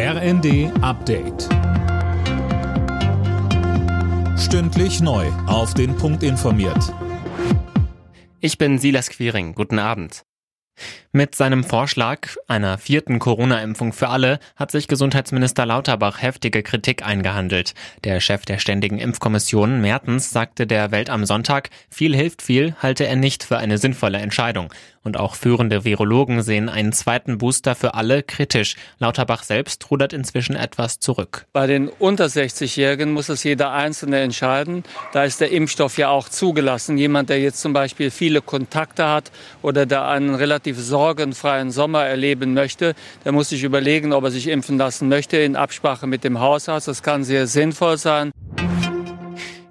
RND Update. Stündlich neu. Auf den Punkt informiert. Ich bin Silas Quiring. Guten Abend. Mit seinem Vorschlag einer vierten Corona-Impfung für alle hat sich Gesundheitsminister Lauterbach heftige Kritik eingehandelt. Der Chef der Ständigen Impfkommission Mertens sagte der Welt am Sonntag, viel hilft viel, halte er nicht für eine sinnvolle Entscheidung. Und auch führende Virologen sehen einen zweiten Booster für alle kritisch. Lauterbach selbst rudert inzwischen etwas zurück. Bei den unter 60-Jährigen muss es jeder Einzelne entscheiden. Da ist der Impfstoff ja auch zugelassen. Jemand, der jetzt zum Beispiel viele Kontakte hat oder der einen relativ sorgenfreien Sommer erleben möchte, der muss sich überlegen, ob er sich impfen lassen möchte in Absprache mit dem Hausarzt. Das kann sehr sinnvoll sein.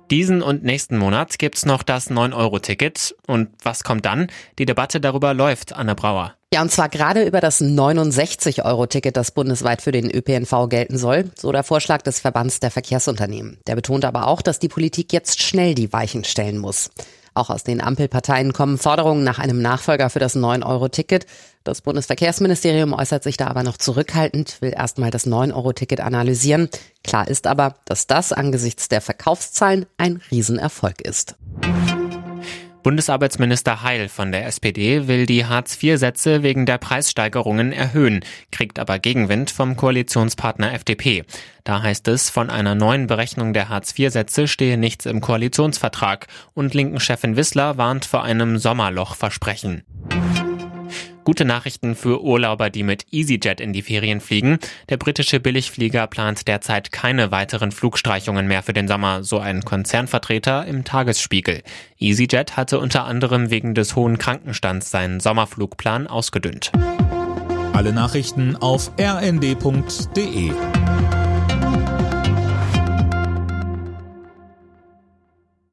Diesen und nächsten Monat gibt's noch das 9-Euro-Ticket. Und was kommt dann? Die Debatte darüber läuft, Anne Brauer. Ja, und zwar gerade über das 69-Euro-Ticket, das bundesweit für den ÖPNV gelten soll. So der Vorschlag des Verbands der Verkehrsunternehmen. Der betont aber auch, dass die Politik jetzt schnell die Weichen stellen muss. Auch aus den Ampelparteien kommen Forderungen nach einem Nachfolger für das 9-Euro-Ticket. Das Bundesverkehrsministerium äußert sich da aber noch zurückhaltend, will erstmal das 9-Euro-Ticket analysieren. Klar ist aber, dass das angesichts der Verkaufszahlen ein Riesenerfolg ist. Bundesarbeitsminister Heil von der SPD will die Hartz-IV-Sätze wegen der Preissteigerungen erhöhen, kriegt aber Gegenwind vom Koalitionspartner FDP. Da heißt es, von einer neuen Berechnung der Hartz-IV-Sätze stehe nichts im Koalitionsvertrag und linken Chefin Wissler warnt vor einem Sommerlochversprechen. Gute Nachrichten für Urlauber, die mit EasyJet in die Ferien fliegen. Der britische Billigflieger plant derzeit keine weiteren Flugstreichungen mehr für den Sommer, so ein Konzernvertreter im Tagesspiegel. EasyJet hatte unter anderem wegen des hohen Krankenstands seinen Sommerflugplan ausgedünnt. Alle Nachrichten auf rnd.de